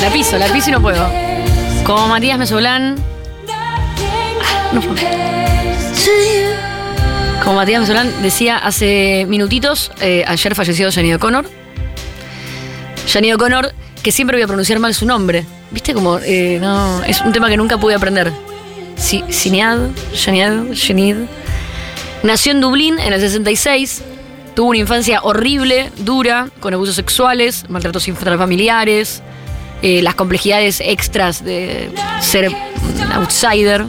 La piso, la piso y no puedo. Como Matías Mesolán. Ah, no. Como Matías Mesolán decía hace minutitos, eh, ayer falleció Janine O'Connor. Janine O'Connor, que siempre voy a pronunciar mal su nombre. ¿Viste como eh, no, es un tema que nunca pude aprender? Si, Sinead, Janid. Nació en Dublín en el 66. Tuvo una infancia horrible, dura, con abusos sexuales, maltratos intrafamiliares, eh, las complejidades extras de ser outsider.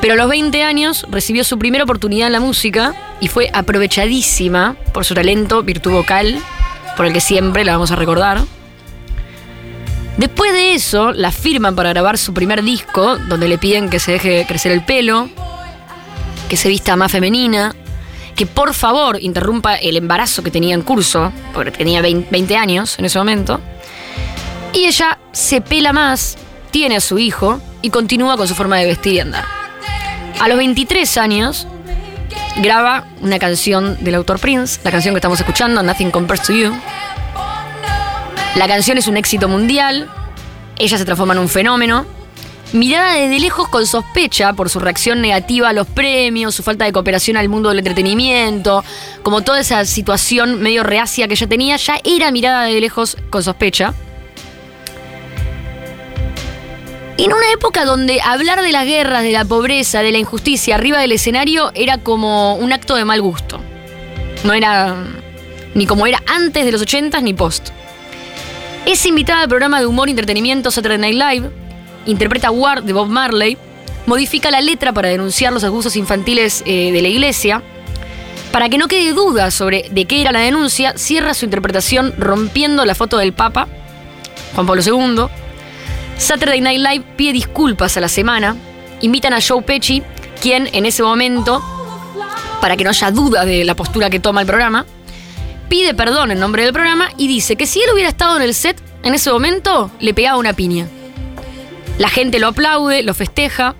Pero a los 20 años recibió su primera oportunidad en la música y fue aprovechadísima por su talento, virtud vocal, por el que siempre la vamos a recordar. Después de eso, la firman para grabar su primer disco, donde le piden que se deje crecer el pelo, que se vista más femenina, que por favor interrumpa el embarazo que tenía en curso, porque tenía 20 años en ese momento. Y ella se pela más, tiene a su hijo y continúa con su forma de vestir y andar. A los 23 años graba una canción del autor Prince, la canción que estamos escuchando, Nothing Compares to You. La canción es un éxito mundial, ella se transforma en un fenómeno. Mirada desde lejos con sospecha por su reacción negativa a los premios, su falta de cooperación al mundo del entretenimiento, como toda esa situación medio reacia que ella tenía, ya era mirada de lejos con sospecha. En una época donde hablar de las guerras, de la pobreza, de la injusticia arriba del escenario era como un acto de mal gusto. No era ni como era antes de los 80 ni post. Es invitada al programa de humor y entretenimiento Saturday Night Live, interpreta Ward de Bob Marley, modifica la letra para denunciar los abusos infantiles eh, de la iglesia. Para que no quede duda sobre de qué era la denuncia, cierra su interpretación rompiendo la foto del Papa, Juan Pablo II, Saturday Night Live pide disculpas a la semana. Invitan a Joe Pesci, quien en ese momento, para que no haya duda de la postura que toma el programa, pide perdón en nombre del programa y dice que si él hubiera estado en el set en ese momento, le pegaba una piña. La gente lo aplaude, lo festeja.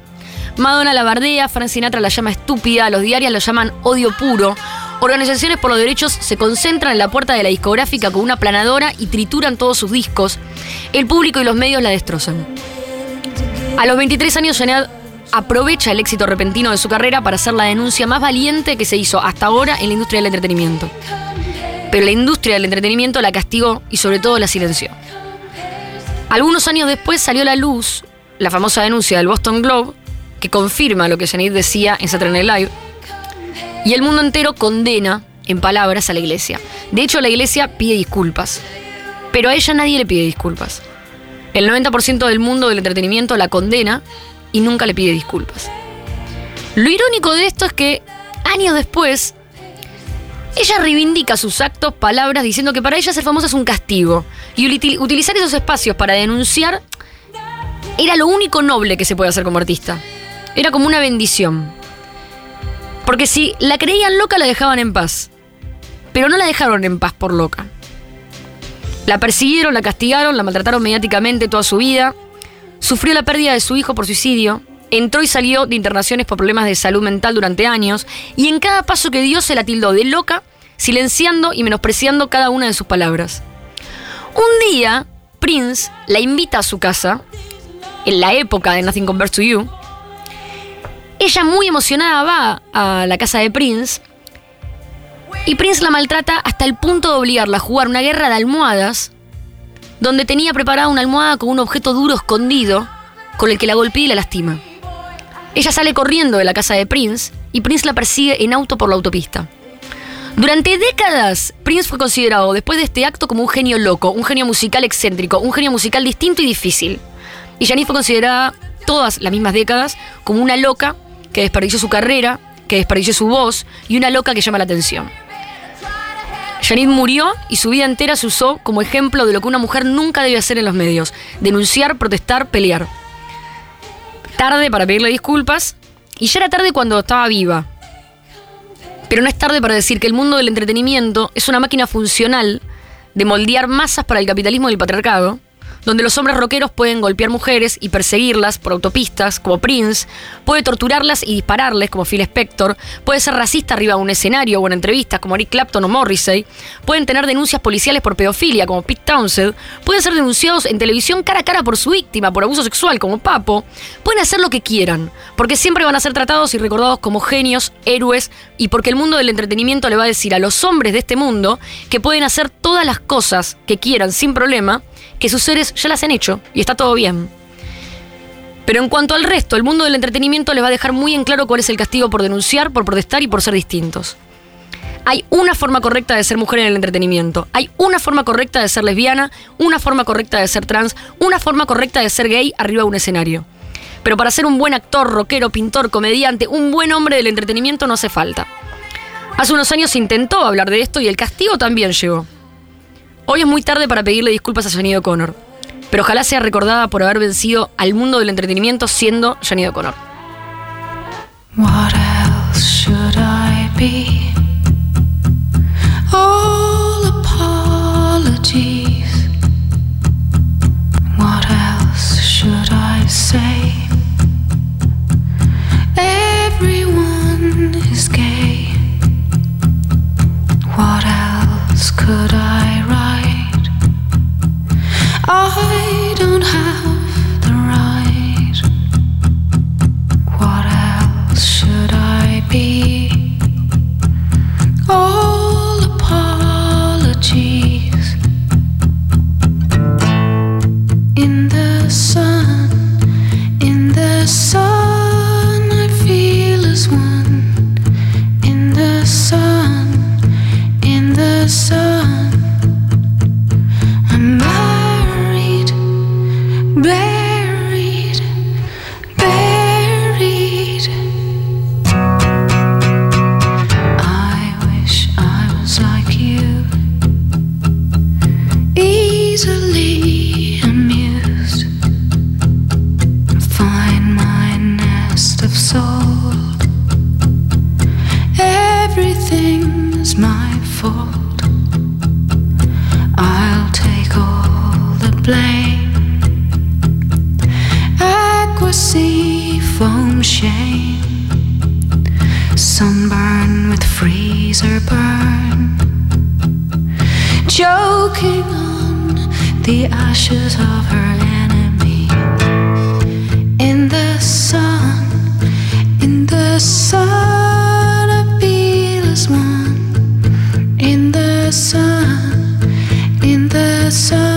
Madonna la bardea, Frank Sinatra la llama estúpida, los diarios lo llaman odio puro. Organizaciones por los derechos se concentran en la puerta de la discográfica con una planadora y trituran todos sus discos. El público y los medios la destrozan. A los 23 años, Janet aprovecha el éxito repentino de su carrera para hacer la denuncia más valiente que se hizo hasta ahora en la industria del entretenimiento. Pero la industria del entretenimiento la castigó y sobre todo la silenció. Algunos años después salió a la luz la famosa denuncia del Boston Globe que confirma lo que Janet decía en Saturday Night Live y el mundo entero condena en palabras a la iglesia. De hecho, la iglesia pide disculpas. Pero a ella nadie le pide disculpas. El 90% del mundo del entretenimiento la condena y nunca le pide disculpas. Lo irónico de esto es que años después, ella reivindica sus actos, palabras, diciendo que para ella ser famosa es un castigo. Y utilizar esos espacios para denunciar era lo único noble que se puede hacer como artista. Era como una bendición. Porque si la creían loca, la dejaban en paz. Pero no la dejaron en paz por loca. La persiguieron, la castigaron, la maltrataron mediáticamente toda su vida. Sufrió la pérdida de su hijo por suicidio. Entró y salió de internaciones por problemas de salud mental durante años. Y en cada paso que dio se la tildó de loca, silenciando y menospreciando cada una de sus palabras. Un día, Prince la invita a su casa, en la época de Nothing Compares to You, ella muy emocionada va a la casa de Prince y Prince la maltrata hasta el punto de obligarla a jugar una guerra de almohadas donde tenía preparada una almohada con un objeto duro escondido con el que la golpea y la lastima. Ella sale corriendo de la casa de Prince y Prince la persigue en auto por la autopista. Durante décadas, Prince fue considerado después de este acto como un genio loco, un genio musical excéntrico, un genio musical distinto y difícil. Y Janice fue considerada todas las mismas décadas como una loca que desperdició su carrera, que desperdició su voz y una loca que llama la atención. Janine murió y su vida entera se usó como ejemplo de lo que una mujer nunca debe hacer en los medios, denunciar, protestar, pelear. Tarde para pedirle disculpas y ya era tarde cuando estaba viva. Pero no es tarde para decir que el mundo del entretenimiento es una máquina funcional de moldear masas para el capitalismo y el patriarcado, donde los hombres rockeros pueden golpear mujeres y perseguirlas por autopistas, como Prince, puede torturarlas y dispararles, como Phil Spector, puede ser racista arriba de un escenario o en entrevistas, como Eric Clapton o Morrissey, pueden tener denuncias policiales por pedofilia, como Pete Townsend, pueden ser denunciados en televisión cara a cara por su víctima, por abuso sexual, como Papo, pueden hacer lo que quieran, porque siempre van a ser tratados y recordados como genios, héroes, y porque el mundo del entretenimiento le va a decir a los hombres de este mundo que pueden hacer todas las cosas que quieran sin problema, que sus seres ya las han hecho y está todo bien. Pero en cuanto al resto, el mundo del entretenimiento les va a dejar muy en claro cuál es el castigo por denunciar, por protestar y por ser distintos. Hay una forma correcta de ser mujer en el entretenimiento. Hay una forma correcta de ser lesbiana, una forma correcta de ser trans, una forma correcta de ser gay arriba de un escenario. Pero para ser un buen actor, rockero, pintor, comediante, un buen hombre del entretenimiento no hace falta. Hace unos años intentó hablar de esto y el castigo también llegó. Hoy es muy tarde para pedirle disculpas a Janine O'Connor, pero ojalá sea recordada por haber vencido al mundo del entretenimiento siendo Janine O'Connor. All apologies. What else should I say? Everyone is gay. Blame. Aqua foam shame. Sunburn with freezer burn. Choking on the ashes of her enemy. In the sun, in the sun, feel as one. In the sun, in the sun,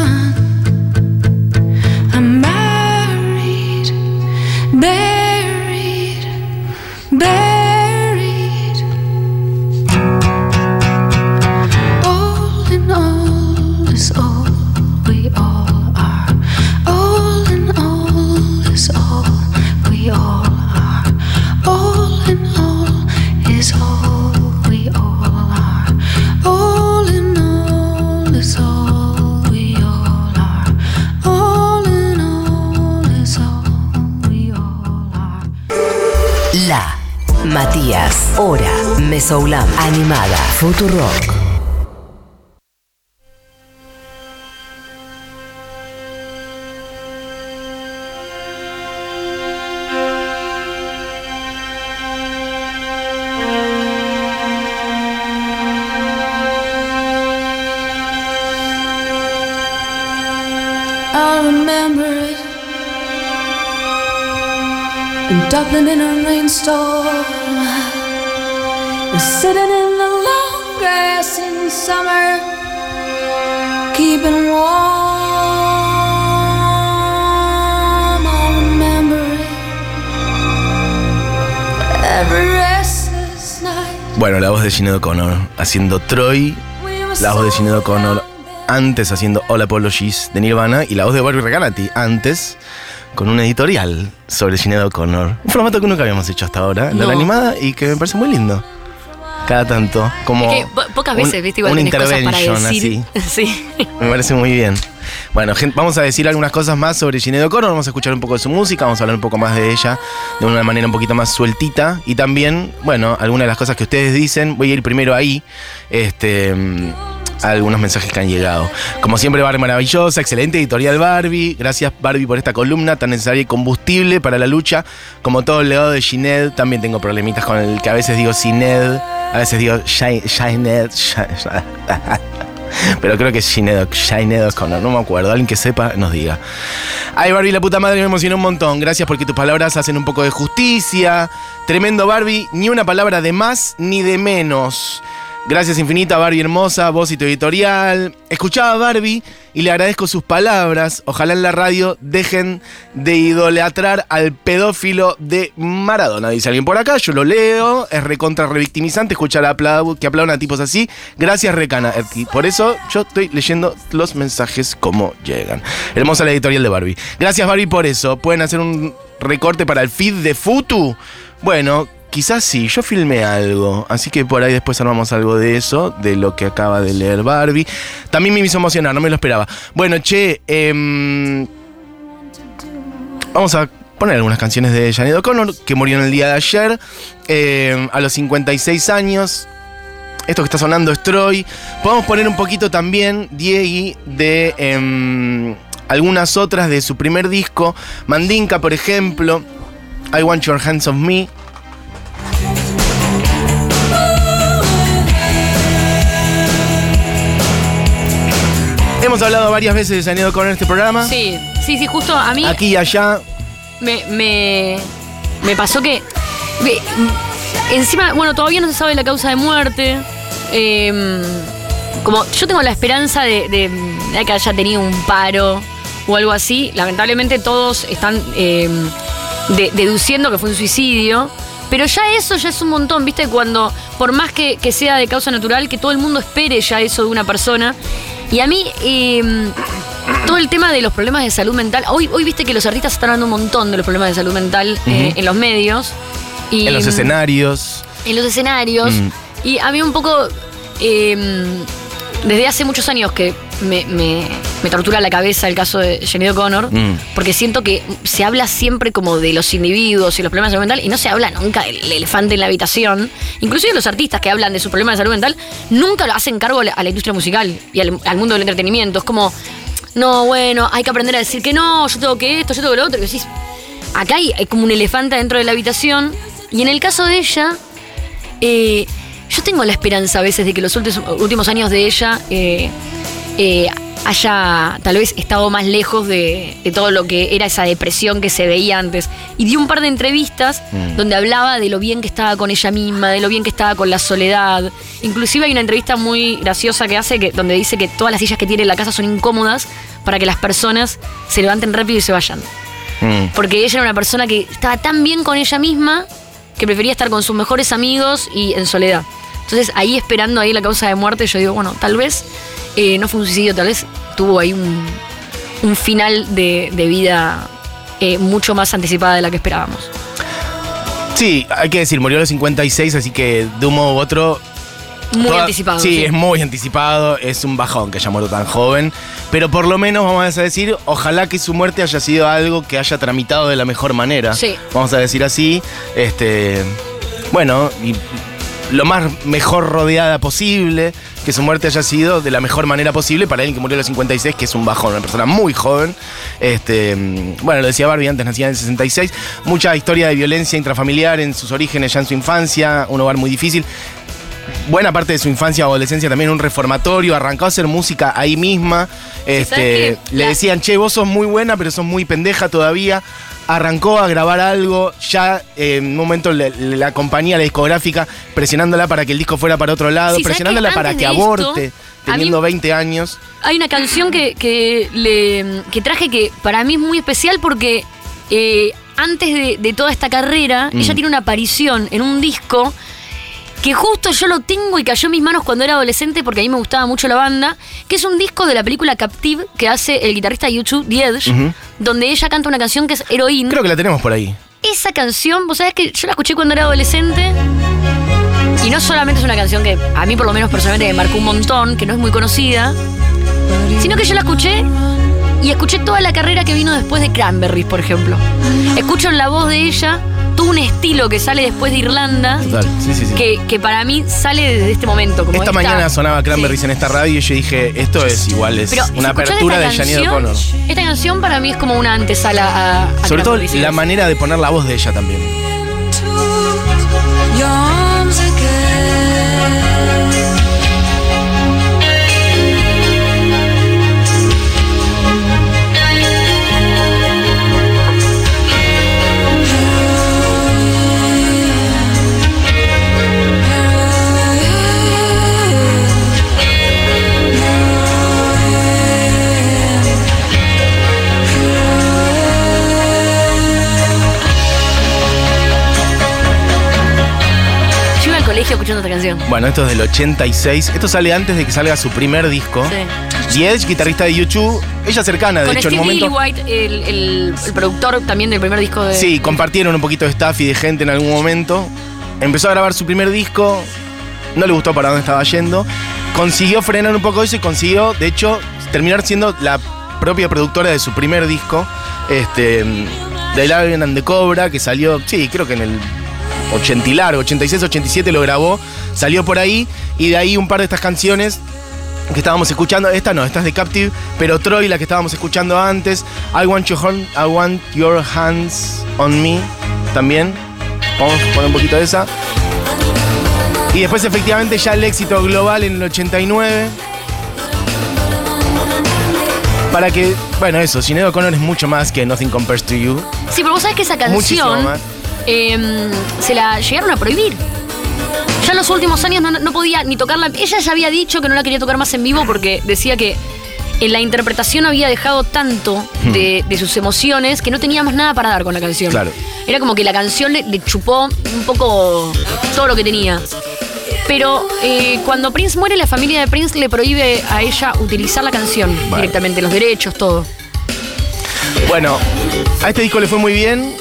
Matías, Hora, Mesoulam, Animada, Futurock. Dublin in a rainstorm. Sitting in the long grass in summer, keeping warm. I remember. Every restless night. Bueno, la voz de Sinead O'Connor haciendo Troy, la voz de Sinead O'Connor antes haciendo All Apologies de Nirvana y la voz de Barbie Regalati antes con un editorial sobre Sinead O'Connor. Un formato que nunca habíamos hecho hasta ahora, la No. animada y que me parece muy lindo. Cada tanto, como Es que po- pocas un- veces, viste, igual una cosas para decir. así. Sí. Me parece muy bien. Bueno, gente, vamos a decir algunas cosas más sobre Sinead O'Connor, vamos a escuchar un poco de su música, vamos a hablar un poco más de ella de una manera un poquito más sueltita y también, bueno, algunas de las cosas que ustedes dicen, voy a ir primero ahí. Este, mm, algunos mensajes que han llegado. Como siempre, Barbie maravillosa, excelente editorial Barbie. Gracias Barbie por esta columna tan necesaria y combustible para la lucha. Como todo el legado de Gined, también tengo problemitas con el que a veces digo Gined, a veces digo Shi- Pero creo que es Shined, Shined O'Connor, no me acuerdo. Alguien que sepa nos diga. Ay, Barbie, la puta madre me emocionó un montón. Gracias porque tus palabras hacen un poco de justicia. Tremendo, Barbie. Ni una palabra de más ni de menos. Gracias infinita, Barbie hermosa, voz y tu editorial. Escuchaba a Barbie y le agradezco sus palabras. Ojalá en la radio dejen de idolatrar al pedófilo de Maradona. Dice alguien por acá, yo lo leo. Es recontra revictimizante escuchar a que aplaudan a tipos así. Gracias, Recana. Por eso yo estoy leyendo los mensajes como llegan. Hermosa la editorial de Barbie. Gracias, Barbie, por eso. Pueden hacer un recorte para el feed de Futu. Bueno, quizás sí, yo filmé algo, así que por ahí después armamos algo de eso, de lo que acaba de leer Barbie. También me hizo emocionar, no me lo esperaba. Bueno, che, em, vamos a poner algunas canciones de Janet O'Connor, que murió en el día de ayer, em, a los 56 años. Esto que está sonando es Troy. Podemos poner un poquito también, Diegui, de em, algunas otras de su primer disco. Mandinka, por ejemplo. I Want Your Hands of Me. Hemos hablado varias veces de O'Connor en este programa. Sí, sí, sí, justo a mí Aquí y allá. me, me, me pasó que. me- encima, bueno, todavía no se sabe la causa de muerte. Em, como yo tengo la esperanza de, de- de que haya tenido un paro o algo así. Lamentablemente todos están em, de- deduciendo que fue un suicidio. Pero ya eso ya es un montón, ¿viste? Cuando, por más que, que sea de causa natural, que todo el mundo espere ya eso de una persona. Y a mí, em, todo el tema de los problemas de salud mental. Hoy, hoy viste que los artistas están hablando un montón de los problemas de salud mental eh, en los medios. Y, En los escenarios. en los escenarios. Mm. Y a mí un poco, eh, desde hace muchos años que me, me- me tortura la cabeza el caso de Jenny O'Connor, Mm. porque siento que se habla siempre como de los individuos y los problemas de salud mental y no se habla nunca del elefante en la habitación. Inclusive los artistas que hablan de sus problemas de salud mental nunca lo hacen cargo a la, industria musical y al, al mundo del entretenimiento. Es como, no, bueno, hay que aprender a decir que no, yo tengo que esto, yo tengo que lo otro. Y decís, acá hay, hay como un elefante dentro de la habitación. Y en el caso de ella, eh, yo tengo la esperanza a veces de que los últimos, últimos años de ella eh, eh, haya tal vez estado más lejos de, de todo lo que era esa depresión que se veía antes. Y dio un par de entrevistas Mm. donde hablaba de lo bien que estaba con ella misma, de lo bien que estaba con la soledad. Inclusive hay una entrevista muy graciosa que hace que, donde dice que todas las sillas que tiene en la casa son incómodas para que las personas se levanten rápido y se vayan. Mm. Porque ella era una persona que estaba tan bien con ella misma que prefería estar con sus mejores amigos y en soledad. Entonces ahí esperando ahí la causa de muerte, yo digo, bueno, tal vez eh, no fue un suicidio, tal vez tuvo ahí un, un final de, de vida eh, mucho más anticipada de la que esperábamos. Sí, hay que decir, murió a los 56, así que de un modo u otro. Muy toda- anticipado. Sí, es muy anticipado. Es un bajón que haya muerto tan joven. Pero por lo menos vamos a decir, ojalá que su muerte haya sido algo que haya tramitado de la mejor manera. Sí. Vamos a decir así. Este. Bueno, y lo más mejor rodeada posible. Que su muerte haya sido de la mejor manera posible para alguien que murió a los 56, que es un bajón, una persona muy joven. Este, mm, bueno, lo decía Barbie antes, nacida en el 66. Mucha historia de violencia intrafamiliar en sus orígenes, ya en su infancia, un hogar muy difícil buena parte de su infancia o adolescencia también en un reformatorio, arrancó a hacer música ahí misma. Este, le decían, che, vos sos muy buena, pero sos muy pendeja todavía. Arrancó a grabar algo, ya eh, en un momento la compañía, la discográfica, presionándola para que el disco fuera para otro lado, Sí, ¿sabes presionándola para que esto, aborte, a mí- teniendo 20 años. Hay una canción que, que, le, que traje que para mí es muy especial porque eh, antes de, de toda esta carrera, Mm. ella tiene una aparición en un disco que justo yo lo tengo y cayó en mis manos cuando era adolescente porque a mí me gustaba mucho la banda, que es un disco de la película Captive que hace el guitarrista de YouTube, The Edge, donde ella canta una canción que es Heroín. Creo que la tenemos por ahí. Esa canción, vos sabés que yo la escuché cuando era adolescente. Y no solamente es una canción que a mí por lo menos personalmente me marcó un montón, que no es muy conocida, sino que yo la escuché y escuché toda la carrera que vino después de Cranberries, por ejemplo. Escucho en la voz de ella todo un estilo que sale después de Irlanda. Total, sí, sí, sí. Que, que para mí sale desde este momento. Como esta mañana sonaba Cranberries Sí. en esta radio y yo dije, esto es igual, es Pero, una apertura de Janine O'Connor. Esta canción para mí es como una antesala a. a Sobre todo la manera de poner la voz de ella también. Canción. Bueno, esto es del 86. Esto sale antes de que salga su primer disco. Sí. Edge, guitarrista de YouTube. Ella cercana, de Con hecho, en el momento. Lillywhite, el, el- el productor también del primer disco de. Sí, compartieron un poquito de staff y de gente en algún momento. Empezó a grabar su primer disco. No le gustó para dónde estaba yendo. Consiguió frenar un poco eso y consiguió, de hecho, terminar siendo la propia productora de su primer disco. Este. The Lion and the Cobra, que salió, sí, creo que en el 80 y largo, 86, 87 lo grabó. Salió por ahí. Y de ahí un par de estas canciones que estábamos escuchando. Esta no, esta es de Captive, pero Troy, la que estábamos escuchando antes. I want, your, hand- I want your hands on me. También. Vamos a poner un poquito de esa. Y después, efectivamente, ya el éxito global en el 89. Para que, bueno, eso, Sinead O'Connor es mucho más que Nothing Compares to You. Sí, pero vos sabés que esa Muchísimo canción más. Eh, se la llegaron a prohibir. Ya en los últimos años no, no podía ni tocarla. Ella ya había dicho que no la quería tocar más en vivo porque decía que en la interpretación había dejado tanto de, de sus emociones que no tenía más nada para dar con la canción. Claro. Era como que la canción le, le chupó un poco todo lo que tenía. Pero eh, cuando Prince muere, la familia de Prince le prohíbe a ella utilizar la canción Vale. directamente, los derechos, todo. Bueno, a este disco le fue muy bien.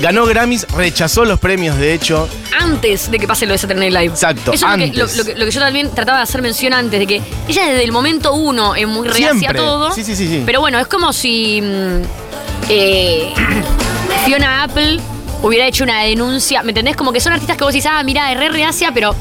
Ganó Grammys, rechazó los premios, de hecho. antes de que pase lo de Saturday Night Live. Exacto, Eso es lo que, lo, antes. lo que- lo que yo también trataba de hacer mención antes, de que ella desde el momento uno es muy reacia a todo. Sí, sí, sí, sí. Pero bueno, es como si mm, eh, Fiona Apple hubiera hecho una denuncia. ¿Me entendés? Como que son artistas que vos decís, ah, mira, es re reacia, pero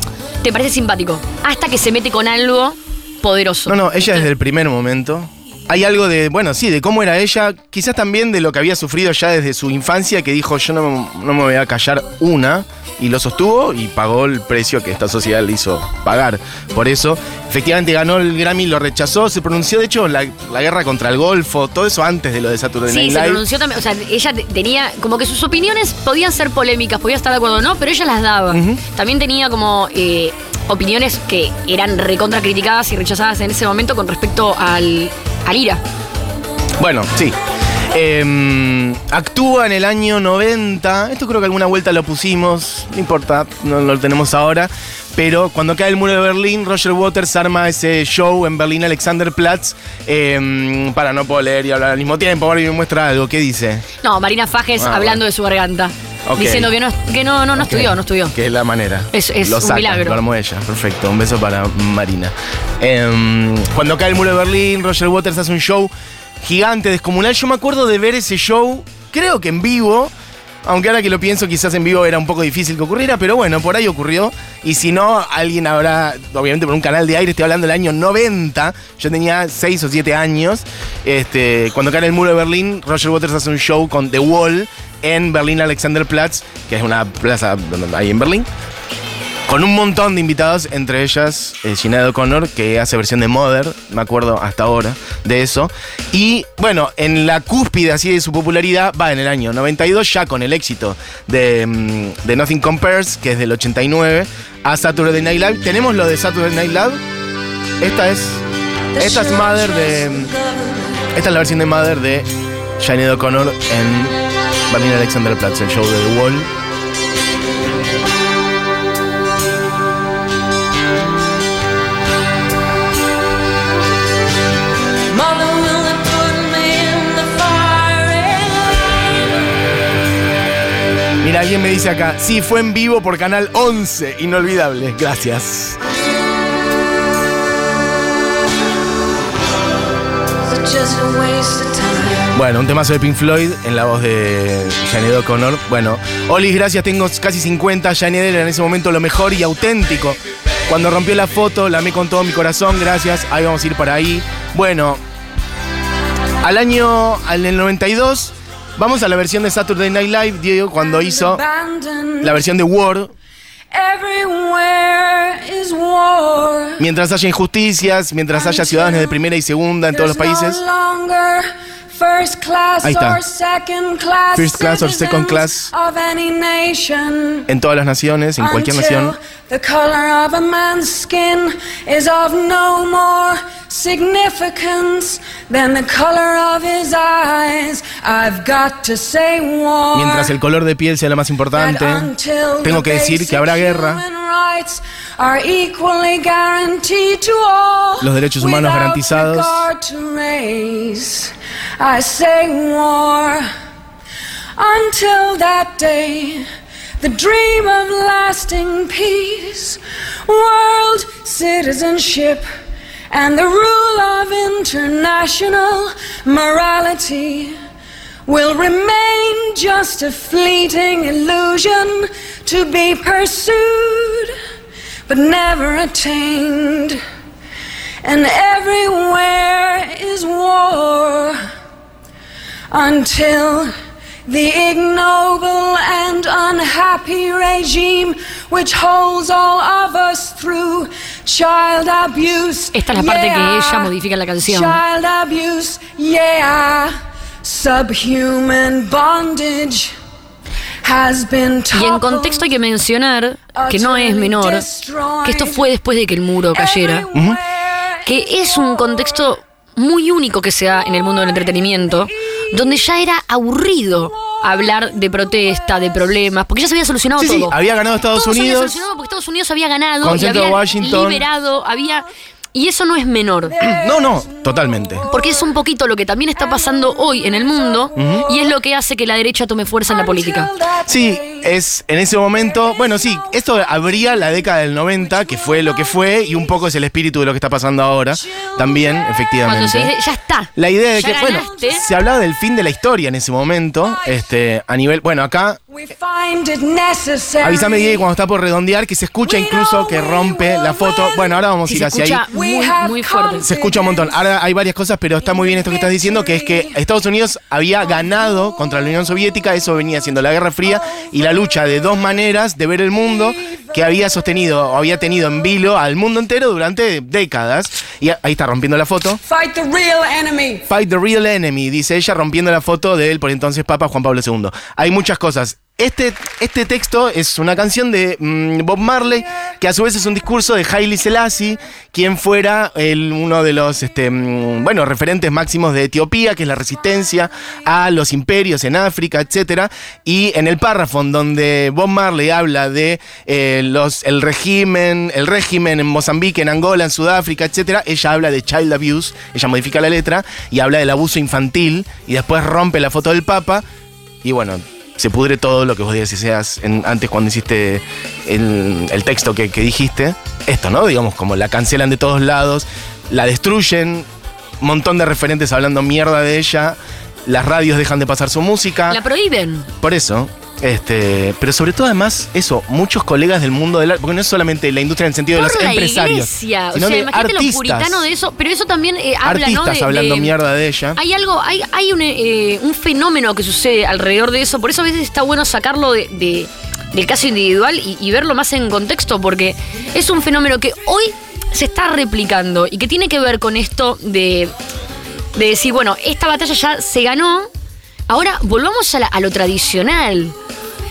te parece simpático. Hasta que se mete con algo poderoso. No, no, ella desde el primer momento. Hay algo de, bueno, sí, de cómo era ella, quizás también de lo que había sufrido ya desde su infancia, que dijo, yo no, no me voy a callar una, y lo sostuvo y pagó el precio que esta sociedad le hizo pagar. Por eso, efectivamente ganó el Grammy, lo rechazó, se pronunció, de hecho, la, la guerra contra el Golfo, todo eso antes de lo de Saturday Sí, Night se Live. pronunció también. O sea, ella te- tenía. Como que sus opiniones podían ser polémicas, podía estar de acuerdo o no, pero ella las daba. También tenía como eh, opiniones que eran recontra criticadas y rechazadas en ese momento con respecto al, al IRA. Bueno, sí. Eh, actúa en el año 90. Esto creo que alguna vuelta lo pusimos. No importa, no lo tenemos ahora. Pero cuando cae el muro de Berlín, Roger Waters arma ese show en Berlín Alexanderplatz. eh, para no poder leer y hablar al mismo tiempo. Ahora me muestra algo. ¿Qué dice? No, Marina Fajes Ah, hablando bueno. de su garganta. Diciendo que no, que no, no, no estudió, no estudió. Que es la manera. Es- es Lo un saca, milagro. Lo armó ella. Perfecto. Un beso para Marina. Em, cuando cae el muro de Berlín, Roger Waters hace un show gigante, descomunal. Yo me acuerdo de ver ese show, creo que en vivo. Aunque ahora que lo pienso, quizás en vivo era un poco difícil que ocurriera, pero bueno, por ahí ocurrió. Y si no, alguien habrá, obviamente por un canal de aire, estoy hablando del año 90, yo tenía 6 o 7 años. Este, cuando cae el muro de Berlín, Roger Waters hace un show con The Wall en Berlín Alexanderplatz, que es una plaza ahí en Berlín con un montón de invitados, entre ellas eh, Sinead O'Connor, que hace versión de Mother, me acuerdo hasta ahora de eso. Y bueno, en la cúspide así de su popularidad va en el año 92, ya con el éxito de, mm, de Nothing Compares, que es del 89, a Saturday Night Live. Tenemos lo de Saturday Night Live. Esta es, esta es Mother de. Esta es la versión de Mother de Sinead O'Connor en Berlin Alexanderplatz, el show de The Wall. Alguien me dice acá, sí, fue en vivo por Canal 11, inolvidable, gracias. Bueno, un temazo de Pink Floyd en la voz de Janet O'Connor. Bueno, Olis, gracias, tengo casi 50. Janet era en ese momento lo mejor y auténtico. Cuando rompió la foto, la amé con todo mi corazón, gracias. Ahí vamos a ir para ahí. Bueno, al año, al el 92, vamos a la versión de Saturday Night Live, Diego, cuando hizo la versión de war. Mientras haya injusticias, mientras haya ciudadanos de primera y segunda en todos los países. Ahí está. or second class First class or second class. En todas las naciones, en cualquier nación. Significance than the color of his eyes. I've got to say war. Mientras el color de piel sea lo más importante, tengo que decir que habrá guerra. human rights are equally guaranteed to all Los derechos humanos garantizados. I say war until that day. The dream of lasting peace, world citizenship, and the rule of international morality will remain just a fleeting illusion to be pursued but never attained. And everywhere is war until the ignoble and unhappy regime which holds all of us through child abuse. Esta es la parte que ella modifica la canción. Child abuse, yeah. Subhuman bondage Y en contexto hay que mencionar, que no es menor, que esto fue después de que el muro cayera, que es un contexto muy único que se da en el mundo del entretenimiento, donde ya era aburrido hablar de protesta, de problemas, porque ya se había solucionado Sí, sí, todo. había ganado Estados Todo se había Unidos. solucionado porque Estados Unidos había ganado y había Washington. liberado, había... Y eso no es menor. No, no, totalmente. Porque es un poquito lo que también está pasando hoy en el mundo y es lo que hace que la derecha tome fuerza en la política. Sí, es en ese momento, bueno, sí, esto abría la década del 90, que fue lo que fue, y un poco es el espíritu de lo que está pasando ahora, también, Cuando efectivamente. se dice, ya está. La idea de que, bueno, se hablaba del fin de la historia en ese momento, este, a nivel, bueno, acá, We find it necessary. avísame Diego cuando está por redondear, que se escucha incluso que rompe la foto. Bueno, ahora vamos a ir se hacia ahí. escucha muy, muy fuerte. Se escucha un montón. Ahora hay varias cosas, pero está muy bien esto que estás diciendo, que es que Estados Unidos había ganado contra la Unión Soviética, eso venía siendo la Guerra Fría, y la lucha de dos maneras de ver el mundo que había sostenido o había tenido en vilo al mundo entero durante décadas. Y ahí está rompiendo la foto. Fight the real enemy. Fight the real enemy, dice ella, rompiendo la foto del por entonces Papa Juan Pablo II. Hay muchas cosas. Este, este texto es una canción de mm, Bob Marley, que a su vez es un discurso de Haile Selassie, quien fuera el, uno de los este, mm, bueno, referentes máximos de Etiopía, que es la resistencia a los imperios en África, etc. Y en el párrafo donde Bob Marley habla de eh, los, el régimen, el régimen en Mozambique, en Angola, en Sudáfrica, etc., ella habla de child abuse, ella modifica la letra y habla del abuso infantil y después rompe la foto del Papa y bueno, se pudre todo lo que vos decías en- antes cuando hiciste el, el texto que, que dijiste. Esto, ¿no? Digamos, como la cancelan de todos lados, la destruyen, montón de referentes hablando mierda de ella, las radios dejan de pasar su música. La prohíben. Por eso, este, pero sobre todo además, eso, muchos colegas del mundo del arte, porque no es solamente la industria en el sentido de los la empresarios, iglesia. O sea, de imagínate lo artistas, puritano de eso. Pero eso también eh, habla, ¿no? De- hablando de- mierda de ella. Hay algo, hay, hay un, eh, un fenómeno que sucede alrededor de eso. Por eso a veces está bueno sacarlo de, de- del caso individual y, y verlo más en contexto, porque es un fenómeno que hoy se está replicando y que tiene que ver con esto de, de decir, bueno, esta batalla ya se ganó, ahora volvamos a, la- a lo tradicional.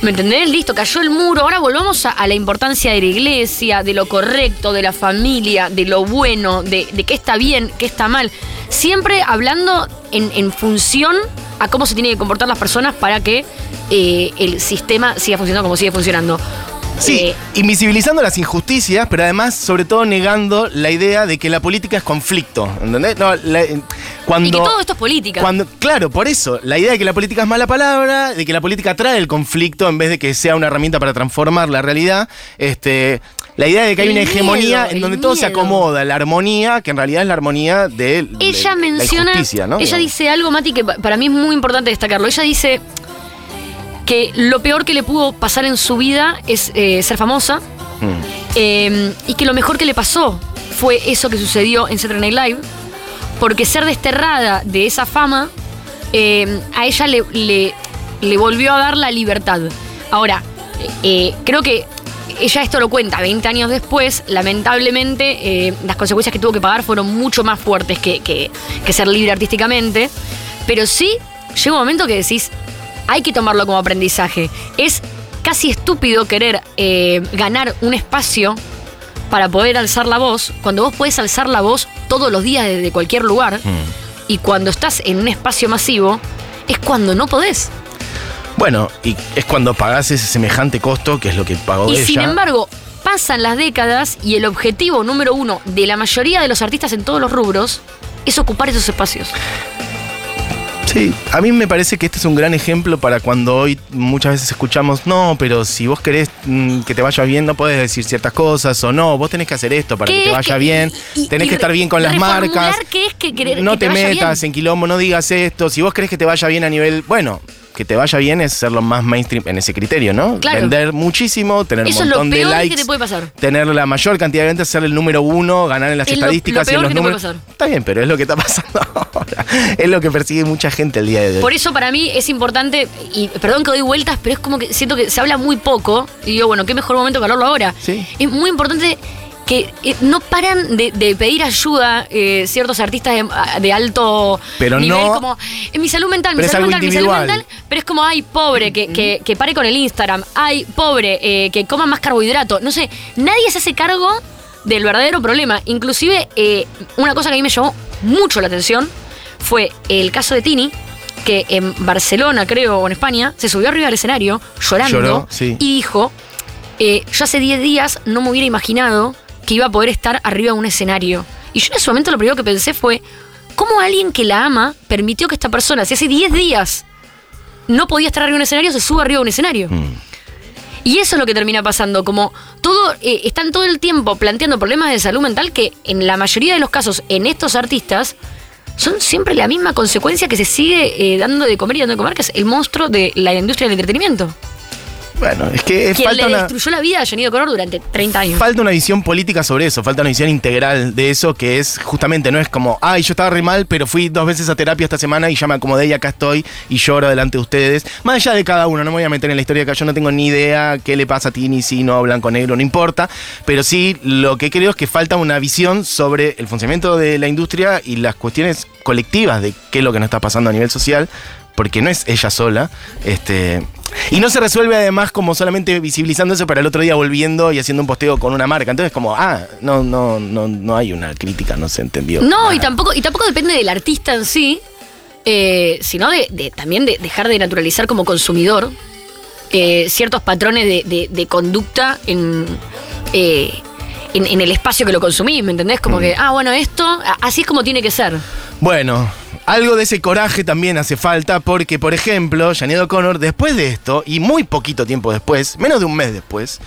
¿Me entendés? Listo, cayó el muro. Ahora volvamos a, la importancia de la iglesia, de lo correcto, de la familia, de lo bueno, de, de qué está bien, qué está mal. Siempre hablando en, en función a cómo se tienen que comportar las personas para que eh, el sistema siga funcionando como sigue funcionando. Sí, Eh, invisibilizando las injusticias, pero además, sobre todo, negando la idea de que la política es conflicto. ¿Entendés? No, la- eh, cuando, y que todo esto es política. Cuando, claro, por eso, la idea de que la política es mala palabra, de que la política trae el conflicto en vez de que sea una herramienta para transformar la realidad, este, la idea de que hay una hegemonía miedo, en donde todo se acomoda, la armonía, que en realidad es la armonía de, de ella menciona, la injusticia, ¿no? ella dice algo, Mati, que pa- para mí es muy importante destacarlo. Ella dice que lo peor que le pudo pasar en su vida es eh, ser famosa Mm. eh, y que lo mejor que le pasó fue eso que sucedió en Saturday Night Live, porque ser desterrada de esa fama eh, a ella le, le- le volvió a dar la libertad. Ahora, creo que ella esto lo cuenta 20 años después, lamentablemente eh, las consecuencias que tuvo que pagar fueron mucho más fuertes que, que- que ser libre artísticamente, pero sí llega un momento que decís, hay que tomarlo como aprendizaje. Es casi estúpido querer eh, ganar un espacio para poder alzar la voz, cuando vos podés alzar la voz todos los días desde cualquier lugar, Mm. y cuando estás en un espacio masivo, es cuando no podés. Bueno, y es cuando pagás ese semejante costo, que es lo que pagó Y ella. sin embargo, pasan las décadas y el objetivo número uno de la mayoría de los artistas en todos los rubros es ocupar esos espacios. Sí, a mí me parece que este es un gran ejemplo para cuando hoy muchas veces escuchamos, no, pero si vos querés mm, que te vaya bien, no podés decir ciertas cosas, o no, vos tenés que hacer esto para ¿Qué que te vaya que- bien, y- tenés y que estar bien con las marcas, qué es que querer- no que te, metas bien? en quilombo, no digas esto, si vos querés que te vaya bien a nivel, bueno, que te vaya bien es ser lo más mainstream en ese criterio, ¿no? Claro. Vender muchísimo, tener Eso un es lo montón de peor que likes. te puede pasar. Tener la mayor cantidad de ventas, ser el número uno, ganar en las Es lo- estadísticas lo y en peor los que te puede pasar. Está bien, pero es lo que está pasando ahora. Es lo que persigue mucha gente el día de hoy. Por eso para mí es importante, y perdón que doy vueltas, pero es como que siento que se habla muy poco, y digo, bueno, qué mejor momento que hablarlo ahora. Sí. Es muy importante que eh, no paran de, de pedir ayuda eh, ciertos artistas de, de alto Pero nivel, no- como en mi salud mental, mi salud mental, mi salud mental, pero es como, ay, pobre, que, que, que pare con el Instagram, ay, pobre, eh, que coma más carbohidrato. No sé, nadie se hace cargo del verdadero problema. Inclusive, eh, una cosa que a mí me llamó mucho la atención fue el caso de Tini, que en Barcelona, creo, o en España, se subió arriba del escenario llorando Lloró, sí. y dijo, eh, yo hace 10 días no me hubiera imaginado que iba a poder estar arriba de un escenario. Y yo en ese momento lo primero que pensé fue, ¿cómo alguien que la ama permitió que esta persona, si hace 10 días no podía estar arriba de un escenario, se suba arriba de un escenario? Y eso es lo que termina pasando, como todo, eh, están todo el tiempo planteando problemas de salud mental que en la mayoría de los casos en estos artistas son siempre la misma consecuencia que se sigue eh, dando de comer y dando de comer, que es el monstruo de la industria del entretenimiento. Bueno, es que Quien falta le una, destruyó la vida a Johnny Connor durante 30 años. falta una visión política sobre eso, falta una visión integral de eso que es justamente, no es como, ay, yo estaba re mal, pero fui dos veces a terapia esta semana y ya me acomodé y acá estoy y lloro delante de ustedes. Más allá de cada uno, no me voy a meter en la historia acá, yo no tengo ni idea qué le pasa a Tini, si no, blanco, negro, no importa, pero sí lo que creo es que falta una visión sobre el funcionamiento de la industria y las cuestiones colectivas de qué es lo que nos está pasando a nivel social porque no es ella sola. Este, y no se resuelve además como solamente visibilizando eso para el otro día volviendo y haciendo un posteo con una marca. Entonces como, ah, no, no, no, no hay una crítica, no se entendió. No, y tampoco, y tampoco depende del artista en sí, eh, sino de, de- también de dejar de naturalizar como consumidor eh, ciertos patrones de, conducta en, eh, en, en el espacio que lo consumís, ¿me entendés? Mm. Como que, ah, bueno, esto, así es como tiene que ser. Bueno, algo de ese coraje también hace falta porque, por ejemplo, Janet O'Connor, después de esto, y muy poquito tiempo después, menos de un mes después,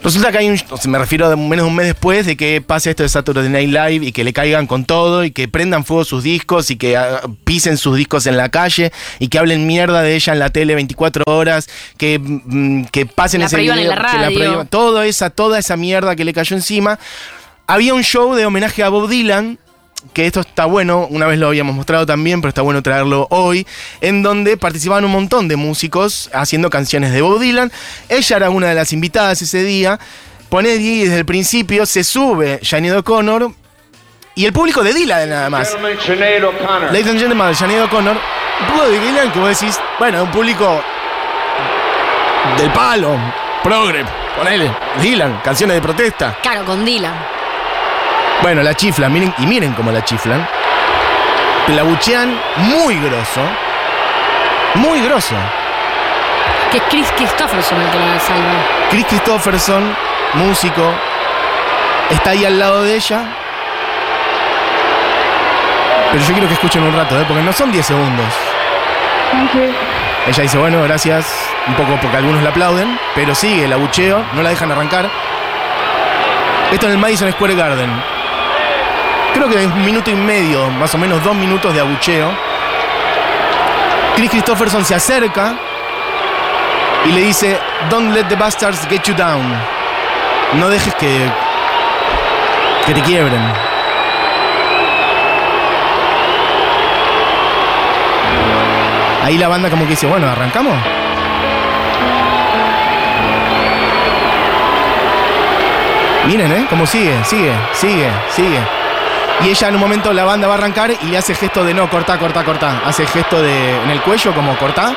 resulta que hay un, me refiero a menos de un mes después de que pase esto de Saturday Night Live y que le caigan con todo y que prendan fuego sus discos y que ah, pisen sus discos en la calle y que hablen mierda de ella en la tele 24 horas, que, mm, que pasen La ese prohíban en video, la que radio. prohíban- toda esa, toda esa mierda que le cayó encima. Había un show de homenaje a Bob Dylan, que esto está bueno, una vez lo habíamos mostrado también, pero está bueno traerlo hoy, en donde participaban un montón de músicos haciendo canciones de Bob Dylan. Ella era una de las invitadas ese día. Pone y desde el principio se sube Janet O'Connor y el público de Dylan nada más. Ladies and gentlemen, Janet O'Connor, un público de Dylan que vos decís, bueno, un público del palo, progre, ponele, Dylan, canciones de protesta. Claro, con Dylan. Bueno, la chiflan, miren, y miren cómo la chiflan. La buchean muy grosso. Muy grosso. Que es Chris Christopherson el que la salva. Chris Christopherson, músico, está ahí al lado de ella. Pero yo quiero que escuchen un rato, ¿eh? porque no son 10 segundos. Ella dice, bueno, gracias, un poco porque algunos la aplauden, pero sigue el abucheo, no la dejan arrancar. Esto en el Madison Square Garden. Creo que es un minuto y medio, más o menos dos minutos de abucheo. Chris Christopherson se acerca y le dice, Don't let the bastards get you down. No dejes que, que te quiebren. Ahí la banda como que dice, bueno, ¿arrancamos? Miren, ¿eh? Como sigue, sigue, sigue, sigue. Y ella en un momento la banda va a arrancar y hace gesto de no, corta, corta, corta. Hace gesto de en el cuello como corta.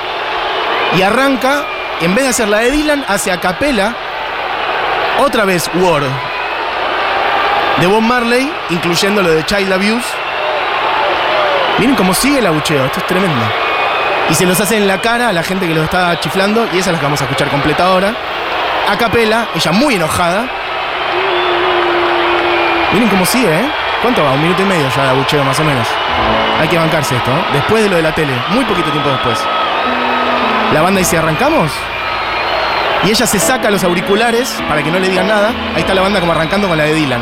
Y arranca, en vez de hacer la de Dylan, hace a capela otra vez War. De Bob Marley, incluyendo lo de Child Abuse. Miren cómo sigue el abucheo, esto es tremendo. Y se los hace en la cara a la gente que los está chiflando y esa es la que vamos a escuchar completa ahora. A capela, ella muy enojada. Miren cómo sigue, ¿eh? ¿Cuánto va? Un minuto y medio ya de abucheo más o menos. Hay que bancarse esto, ¿eh? Después de lo de la tele, muy poquito tiempo después. La banda dice, ¿arrancamos? Y ella se saca los auriculares para que no le digan nada. Ahí está la banda como arrancando con la de Dylan.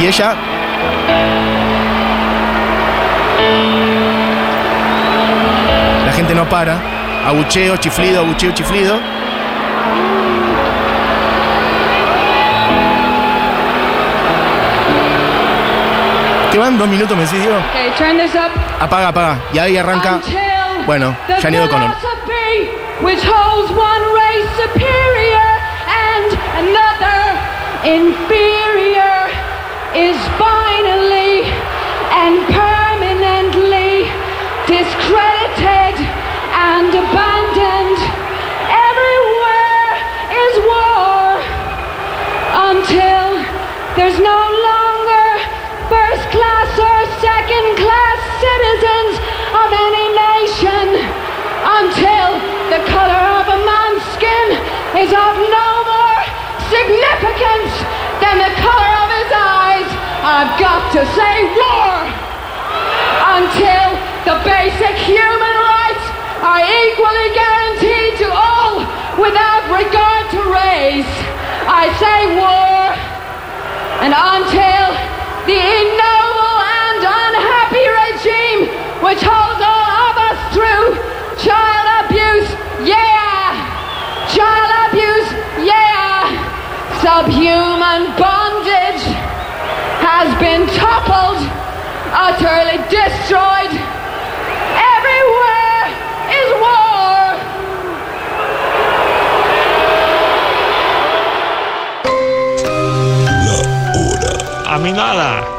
Y ella La gente no para. Abucheo, chiflido, abucheo, chiflido. ¿Dos minutos me decís, Diego? Okay, turn this up. Apaga, apaga. Y ahí arranca. Bueno, Gianni O'Connor. which holds one race superior and another inferior is finally and permanently discredited and abandoned. Everywhere is war until there's no is of no more significance than the color of his eyes. I've got to say war until the basic human rights are equally guaranteed to all without regard to race. I say war and until subhuman bondage has been toppled, utterly destroyed. Everywhere is war. A mí nada.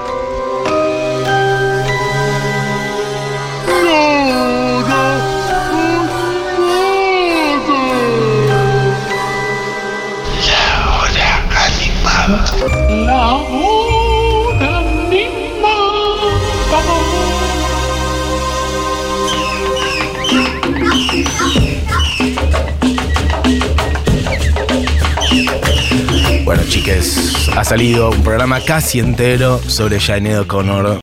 Bueno, chiques, ha salido un programa casi entero sobre Janedo O'Connor